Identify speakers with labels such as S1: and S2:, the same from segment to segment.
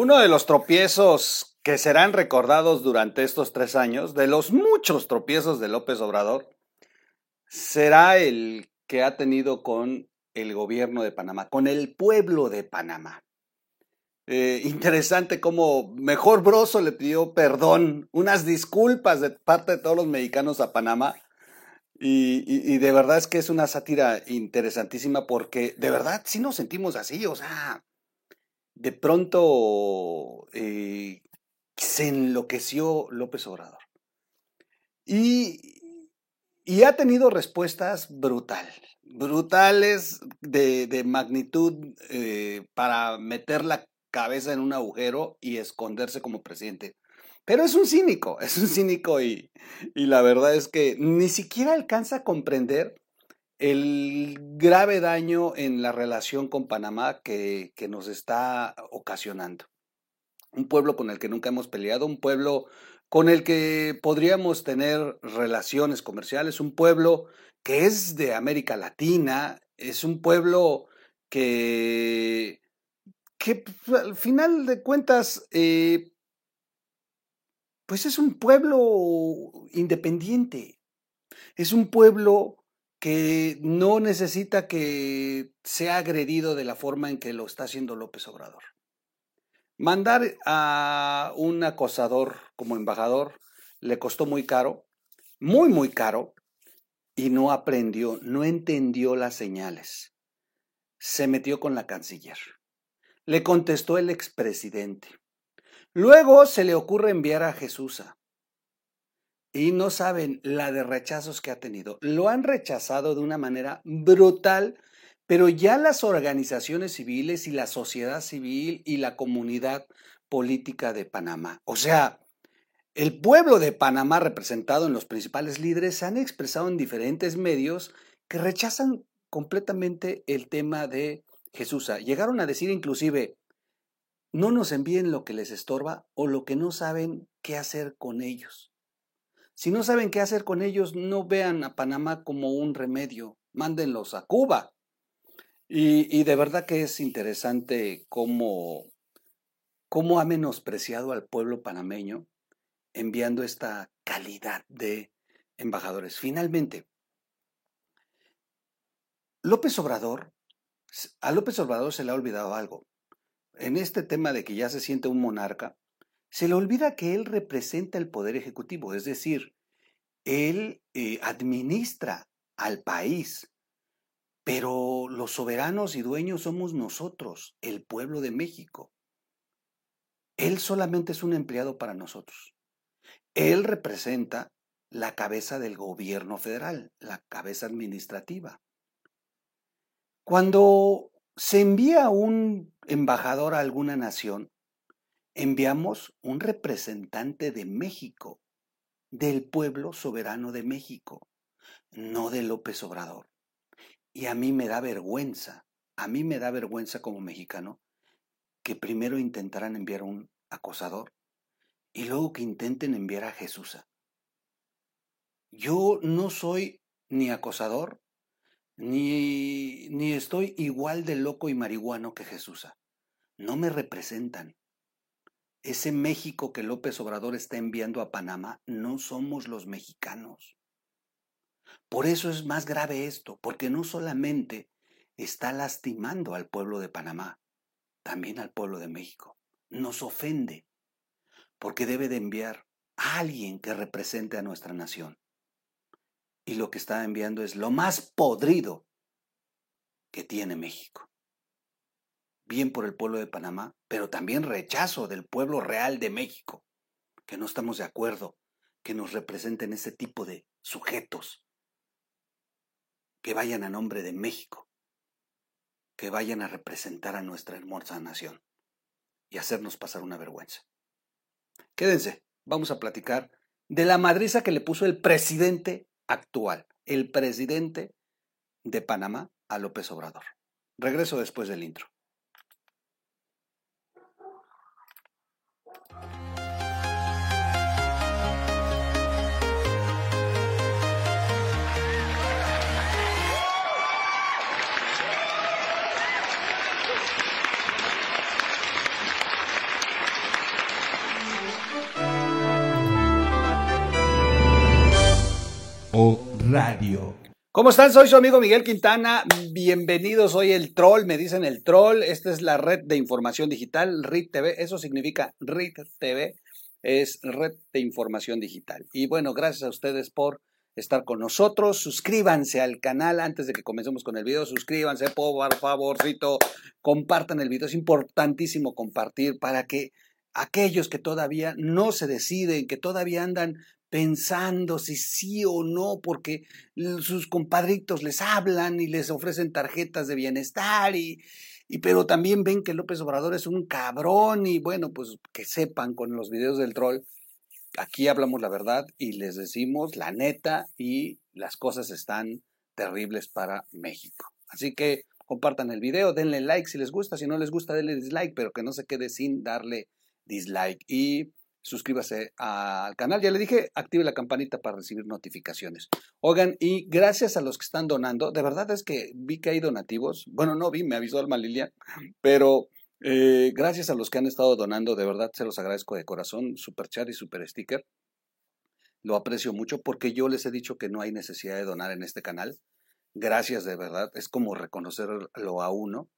S1: Uno de los tropiezos que serán recordados durante estos tres años, de los muchos tropiezos de López Obrador, será el que ha tenido con el gobierno de Panamá, con el pueblo de Panamá. Eh, interesante cómo mejor Broso le pidió perdón, unas disculpas de parte de todos los mexicanos a Panamá. Y, de verdad es que es una sátira interesantísima porque de verdad sí nos sentimos así, o sea, de pronto eh, se enloqueció López Obrador. Y, y ha tenido respuestas brutales brutales de, magnitud eh, para meter la cabeza en un agujero y esconderse como presidente. Pero es un cínico, es un cínico y, y la verdad es que ni siquiera alcanza a comprender el grave daño en la relación con Panamá que, que, nos está ocasionando. Un pueblo con el que nunca hemos peleado, un pueblo con el que podríamos tener relaciones comerciales, un pueblo que es de América Latina, es un pueblo que, que al final de cuentas, eh, pues es un pueblo independiente, es un pueblo que no necesita que sea agredido de la forma en que lo está haciendo López Obrador. Mandar a un acosador como embajador le costó muy caro, muy, muy caro, y no aprendió, no entendió las señales. Se metió con la canciller. Le contestó el expresidente. Luego se le ocurre enviar a Jesús. Y no saben la de rechazos que ha tenido. Lo han rechazado de una manera brutal, pero ya las organizaciones civiles y la sociedad civil y la comunidad política de Panamá. O sea, el pueblo de Panamá, representado en los principales líderes, se han expresado en diferentes medios que rechazan completamente el tema de Jesús. Llegaron a decir inclusive, no nos envíen lo que les estorba o lo que no saben qué hacer con ellos. Si no saben qué hacer con ellos, no vean a Panamá como un remedio, mándenlos a Cuba. Y, y de verdad que es interesante cómo, cómo ha menospreciado al pueblo panameño enviando esta calidad de embajadores. Finalmente, López Obrador, a López Obrador se le ha olvidado algo. En este tema de que ya se siente un monarca, se le olvida que él representa el poder ejecutivo, es decir, él eh, administra al país, pero los soberanos y dueños somos nosotros, el pueblo de México. Él solamente es un empleado para nosotros. Él representa la cabeza del gobierno federal, la cabeza administrativa. Cuando se envía un embajador a alguna nación, enviamos un representante de México, del pueblo soberano de México, no de López Obrador. Y a mí me da vergüenza, a mí me da vergüenza como mexicano, que primero intentaran enviar un acosador y luego que intenten enviar a Jesús. Yo no soy ni acosador, ni, ni estoy igual de loco y marihuano que Jesús. No me representan. Ese México que López Obrador está enviando a Panamá, no somos los mexicanos. Por eso es más grave esto, porque no solamente está lastimando al pueblo de Panamá, también al pueblo de México. Nos ofende porque debe de enviar a alguien que represente a nuestra nación. Y lo que está enviando es lo más podrido que tiene México. Bien por el pueblo de Panamá, pero también rechazo del pueblo real de México, que no estamos de acuerdo que nos representen ese tipo de sujetos que vayan a nombre de México, que vayan a representar a nuestra hermosa nación y hacernos pasar una vergüenza. Quédense, vamos a platicar de la madriza que le puso el presidente actual, el presidente de Panamá a López Obrador. Regreso después del intro. ¿Cómo están? Soy su amigo Miguel Quintana. Bienvenidos. Soy el troll, me dicen el troll. Esta es la red de información digital, RIT TV. Eso significa RIT TV. Es red de información digital. Y bueno, gracias a ustedes por estar con nosotros. Suscríbanse al canal antes de que comencemos con el video. Suscríbanse, por favorcito. Compartan el video. Es importantísimo compartir para que aquellos que todavía no se deciden, que todavía andan pensando si sí o no, porque sus compadritos les hablan y les ofrecen tarjetas de bienestar y, y pero también ven que López Obrador es un cabrón y bueno, pues que sepan con los videos del troll, aquí hablamos la verdad y les decimos la neta y las cosas están terribles para México. Así que compartan el video, denle like si les gusta, si no les gusta denle dislike, pero que no se quede sin darle dislike y suscríbase al canal. Ya le dije, active la campanita para recibir notificaciones. Oigan, y gracias a los que están donando, de verdad es que vi que hay donativos. Bueno, no vi, me avisó Alma Lilia, pero eh, gracias a los que han estado donando, de verdad se los agradezco de corazón. Super chat y super sticker. Lo aprecio mucho porque yo les he dicho que no hay necesidad de donar en este canal. Gracias de verdad. Es como reconocerlo a uno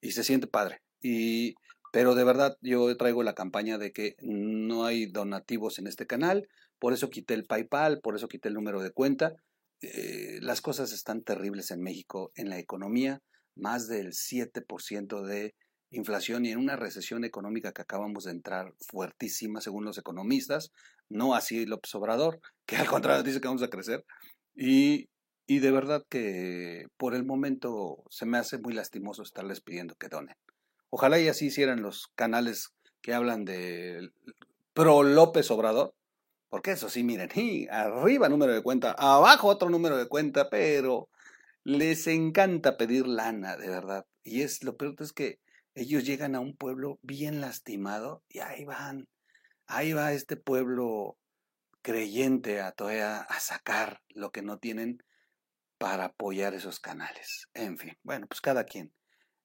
S1: y se siente padre. Y pero de verdad yo traigo la campaña de que no hay donativos en este canal, por eso quité el PayPal, por eso quité el número de cuenta. Eh, las cosas están terribles en México en la economía, más del 7% de inflación y en una recesión económica que acabamos de entrar fuertísima según los economistas, no así López Obrador, que al contrario dice que vamos a crecer. Y, y de verdad que por el momento se me hace muy lastimoso estarles pidiendo que donen. Ojalá y así hicieran los canales que hablan de pro López Obrador. Porque eso sí, miren, arriba número de cuenta, abajo otro número de cuenta, pero les encanta pedir lana, de verdad. Y es lo peor es que ellos llegan a un pueblo bien lastimado y ahí van, ahí va este pueblo creyente a todavía a sacar lo que no tienen para apoyar esos canales. En fin, bueno, pues cada quien.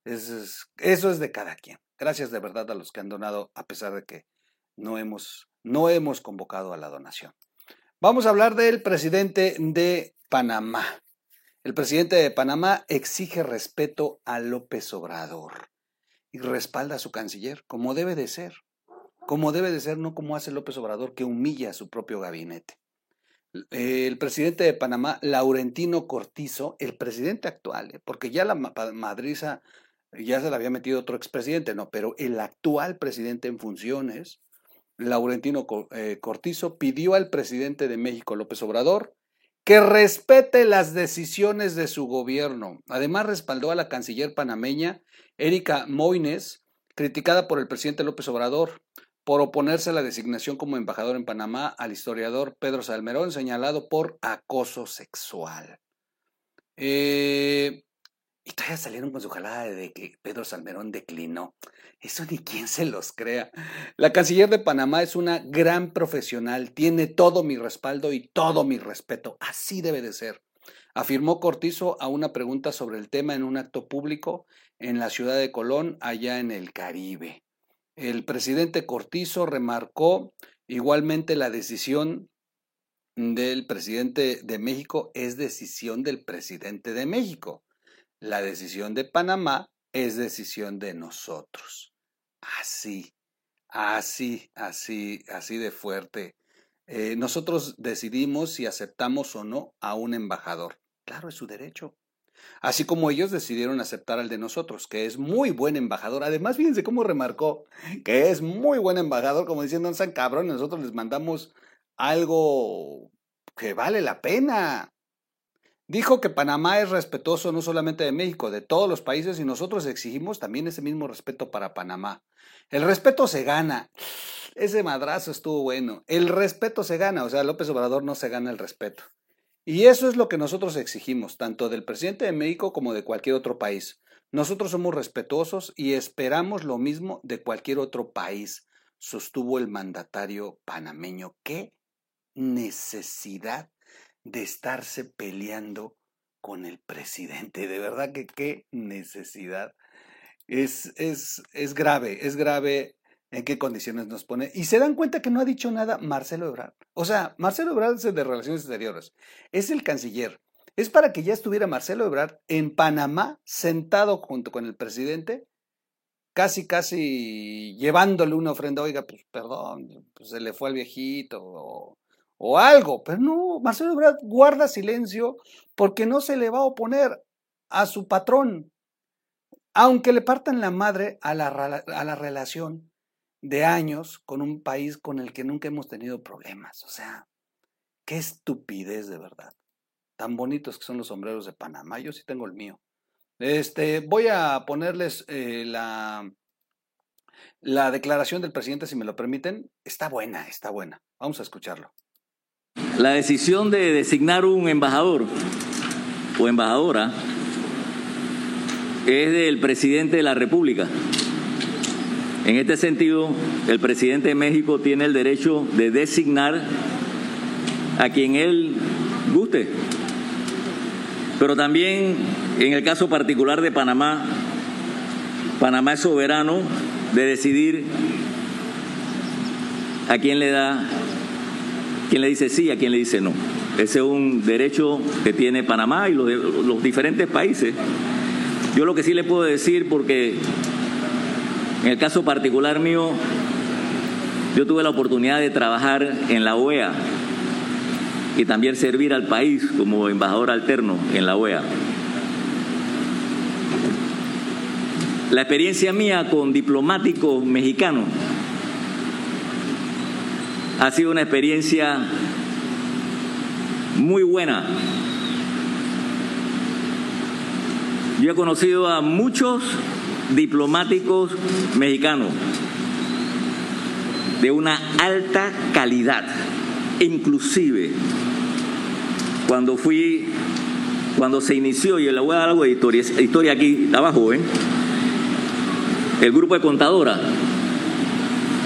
S1: Eso es, eso es de cada quien. Gracias de verdad a los que han donado, a pesar de que no hemos, no hemos convocado a la donación. Vamos a hablar del presidente de Panamá. El presidente de Panamá exige respeto a López Obrador y respalda a su canciller, como debe de ser. Como debe de ser, no como hace López Obrador, que humilla a su propio gabinete. El presidente de Panamá, Laurentino Cortizo, el presidente actual, ¿eh? porque ya la madriza ya se le había metido otro expresidente, no, pero el actual presidente en funciones, Laurentino eh, Cortizo, pidió al presidente de México, López Obrador, que respete las decisiones de su gobierno. Además, respaldó a la canciller panameña, Erika Moines, criticada por el presidente López Obrador por oponerse a la designación como embajador en Panamá al historiador Pedro Salmerón, señalado por acoso sexual. Eh, salieron con su jalada de que Pedro Salmerón declinó. Eso ni quien se los crea. La canciller de Panamá es una gran profesional, tiene todo mi respaldo y todo mi respeto. Así debe de ser. Afirmó Cortizo a una pregunta sobre el tema en un acto público en la ciudad de Colón, allá en el Caribe. El presidente Cortizo remarcó igualmente la decisión del presidente de México es decisión del presidente de México. La decisión de Panamá es decisión de nosotros. Así, así, así, así de fuerte. Eh, nosotros decidimos si aceptamos o no a un embajador. Claro, es su derecho. Así como ellos decidieron aceptar al de nosotros, que es muy buen embajador. Además, fíjense cómo remarcó que es muy buen embajador, como diciendo, no sean cabrones, nosotros les mandamos algo que vale la pena. Dijo que Panamá es respetuoso no solamente de México, de todos los países y nosotros exigimos también ese mismo respeto para Panamá. El respeto se gana. Ese madrazo estuvo bueno. El respeto se gana, o sea, López Obrador no se gana el respeto. Y eso es lo que nosotros exigimos, tanto del presidente de México como de cualquier otro país. Nosotros somos respetuosos y esperamos lo mismo de cualquier otro país, sostuvo el mandatario panameño. ¿Qué necesidad de estarse peleando con el presidente. De verdad que qué necesidad. Es, es, es grave, es grave en qué condiciones nos pone. Y se dan cuenta que no ha dicho nada Marcelo Ebrard. O sea, Marcelo Ebrard es el de Relaciones Exteriores, es el canciller. Es para que ya estuviera Marcelo Ebrard en Panamá, sentado junto con el presidente, casi, casi llevándole una ofrenda. Oiga, pues perdón, pues se le fue al viejito o algo. Pero no, Marcelo Ebrard guarda silencio porque no se le va a oponer a su patrón, aunque le partan la madre a la, a la relación de años con un país con el que nunca hemos tenido problemas. O sea, qué estupidez de verdad. Tan bonitos que son los sombreros de Panamá. Yo sí tengo el mío. Este, voy a ponerles eh, la, la declaración del presidente, si me lo permiten. Está buena, está buena. Vamos a escucharlo.
S2: La decisión de designar un embajador o embajadora es del presidente de la República. En este sentido, el presidente de México tiene el derecho de designar a quien él guste. Pero también, en el caso particular de Panamá, Panamá es soberano de decidir a quién le da, quién le dice sí, a quién le dice no. Ese es un derecho que tiene Panamá y los, los diferentes países. Yo lo que sí le puedo decir, porque en el caso particular mío, yo tuve la oportunidad de trabajar en la OEA y también servir al país como embajador alterno en la OEA. La experiencia mía con diplomáticos mexicanos ha sido una experiencia muy buena. Yo he conocido a muchos diplomáticos mexicanos de una alta calidad. Inclusive, cuando fui, cuando se inició, y le voy a dar algo de historia, historia aquí abajo, ¿eh? el grupo de contadora,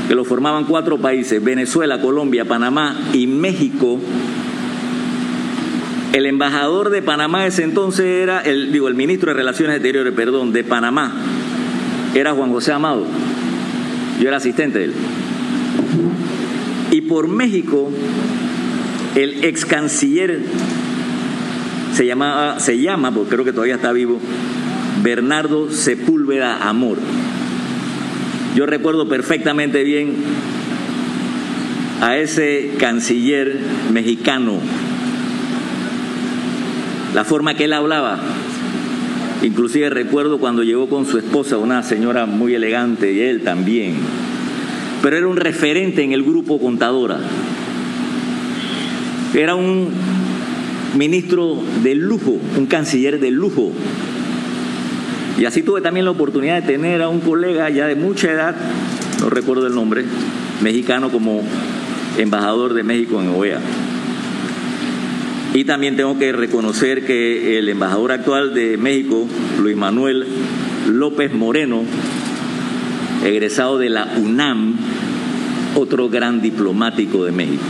S2: que lo formaban cuatro países, Venezuela, Colombia, Panamá y México, el embajador de Panamá ese entonces era, el, digo, el ministro de Relaciones Exteriores, perdón, de Panamá, era Juan José Amado. Yo era asistente de él. Y por México, el ex canciller se, llamaba, se llama, porque creo que todavía está vivo, Bernardo Sepúlveda Amor. Yo recuerdo perfectamente bien a ese canciller mexicano, la forma que él hablaba, Inclusive recuerdo cuando llegó con su esposa, una señora muy elegante, y él también. Pero era un referente en el grupo contadora. Era un ministro de lujo, un canciller de lujo. Y así tuve también la oportunidad de tener a un colega ya de mucha edad, no recuerdo el nombre, mexicano como embajador de México en OEA. Y también tengo que reconocer que el embajador actual de México, Luis Manuel López Moreno, egresado de la UNAM, otro gran diplomático de México.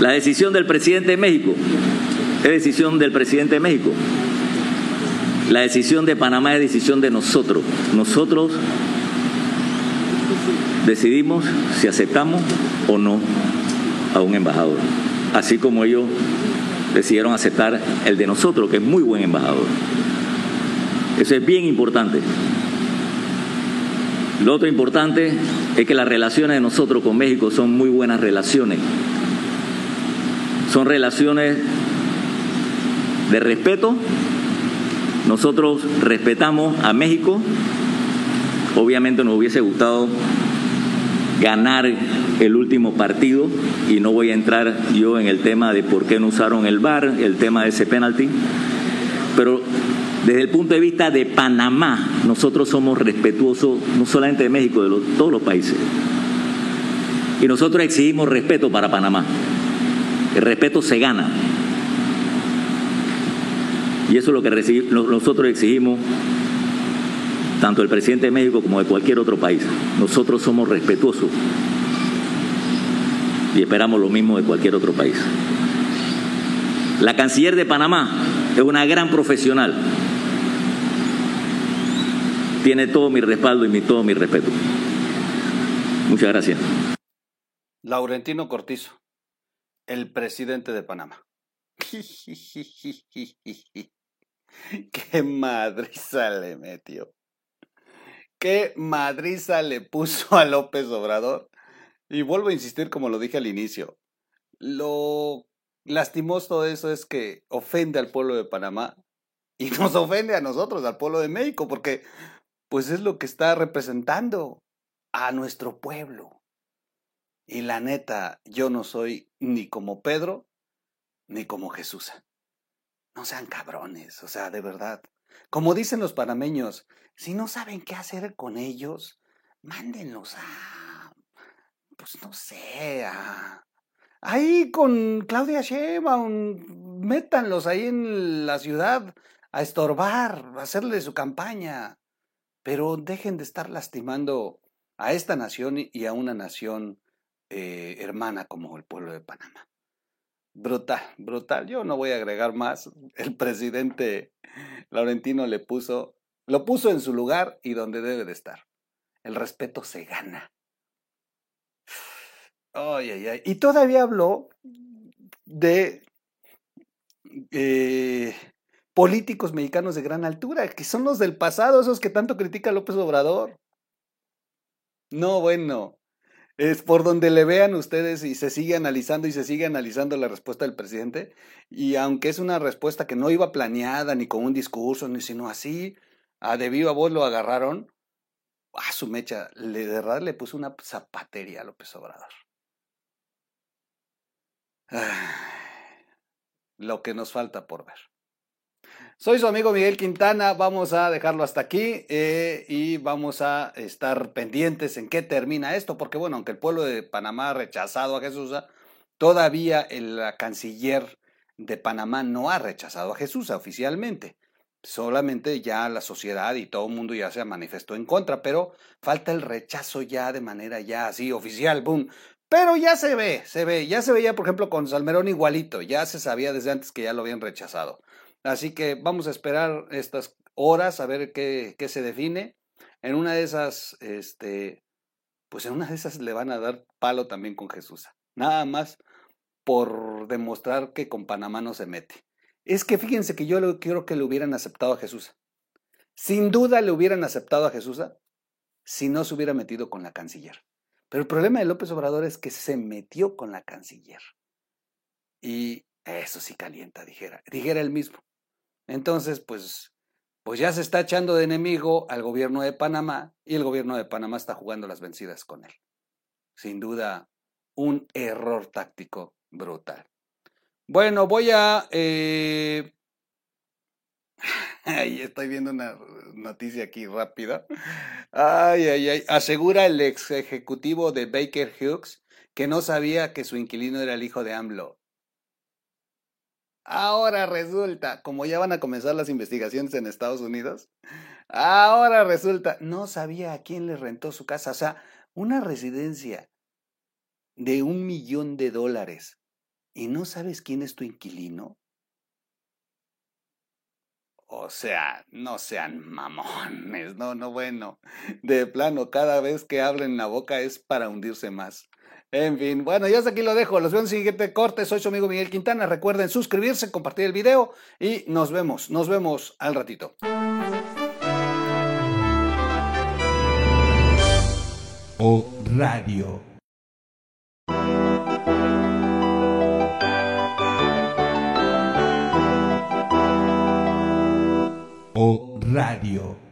S2: La decisión del presidente de México es decisión del presidente de México. La decisión de Panamá es decisión de nosotros. Nosotros decidimos si aceptamos o no a un embajador así como ellos decidieron aceptar el de nosotros, que es muy buen embajador. Eso es bien importante. Lo otro importante es que las relaciones de nosotros con México son muy buenas relaciones. Son relaciones de respeto. Nosotros respetamos a México. Obviamente nos hubiese gustado ganar el último partido y no voy a entrar yo en el tema de por qué no usaron el VAR, el tema de ese penalti, pero desde el punto de vista de Panamá, nosotros somos respetuosos no solamente de México, de todos los países. Y nosotros exigimos respeto para Panamá. El respeto se gana. Y eso es lo que nosotros exigimos tanto el presidente de México como de cualquier otro país. Nosotros somos respetuosos y esperamos lo mismo de cualquier otro país. La canciller de Panamá es una gran profesional. tiene todo mi respaldo y todo mi respeto. Muchas gracias.
S1: Laurentino Cortizo, el presidente de Panamá. Qué madriza le metió. Qué madriza le puso a López Obrador. Y vuelvo a insistir como lo dije al inicio. Lo lastimoso todo eso es que ofende al pueblo de Panamá y nos ofende a nosotros, al pueblo de México, porque pues es lo que está representando a nuestro pueblo. Y la neta, yo no soy ni como Pedro ni como Jesús. No sean cabrones, o sea, de verdad. Como dicen los panameños, si no saben qué hacer con ellos, mándenlos a, pues no sé, a, ahí con Claudia Sheinbaum, métanlos ahí en la ciudad a estorbar, a hacerle su campaña, pero dejen de estar lastimando a esta nación y a una nación eh, hermana como el pueblo de Panamá. Brutal, brutal. Yo no voy a agregar más. El presidente Laurentino le puso, lo puso en su lugar y donde debe de estar. El respeto se gana. Ay, ay, ay. Y todavía habló de eh, políticos mexicanos de gran altura, que son los del pasado, esos que tanto critica López Obrador. No, bueno, es por donde le vean ustedes y se sigue analizando y se sigue analizando la respuesta del presidente. Y aunque es una respuesta que no iba planeada ni con un discurso, ni sino así, a de viva voz lo agarraron, a su mecha, le, de verdad le puso una zapatería a López Obrador. lo que nos falta por ver. Soy su amigo Miguel Quintana, vamos a dejarlo hasta aquí eh, y vamos a estar pendientes en qué termina esto, porque bueno, aunque el pueblo de Panamá ha rechazado a Jesús, todavía el canciller de Panamá no ha rechazado a Jesús oficialmente. Solamente ya la sociedad y todo el mundo ya se manifestó en contra, pero falta el rechazo ya de manera ya así oficial, boom. Pero ya se ve, se ve, ya se veía, por ejemplo, con Salmerón igualito, ya se sabía desde antes que ya lo habían rechazado. Así que vamos a esperar estas horas a ver qué, qué se define. En una de esas, este, pues en una de esas le van a dar palo también con Jesús. Nada más por demostrar que con Panamá no se mete. Es que fíjense que yo quiero que le hubieran aceptado a Jesús. Sin duda le hubieran aceptado a Jesús si no se hubiera metido con la canciller. Pero el problema de López Obrador es que se metió con la canciller. Y eso sí calienta, dijera, dijera él mismo. Entonces, pues, pues ya se está echando de enemigo al gobierno de Panamá y el gobierno de Panamá está jugando las vencidas con él. Sin duda, un error táctico brutal. Bueno, voy a... Eh... Estoy viendo una noticia aquí rápida. Ay, ay, ay. Asegura el ex ejecutivo de Baker Hughes que no sabía que su inquilino era el hijo de AMLO. Ahora resulta, como ya van a comenzar las investigaciones en Estados Unidos, ahora resulta, no sabía a quién le rentó su casa. O sea, una residencia de un millón de dólares y no sabes quién es tu inquilino. O sea, no sean mamones, no, no, bueno. De plano, cada vez que abren la boca es para hundirse más. En fin, bueno, ya hasta aquí lo dejo. Los veo en el siguiente corte. Soy su amigo Miguel Quintana. Recuerden suscribirse, compartir el video y nos vemos. Nos vemos al ratito.
S3: O Radio. O Radio.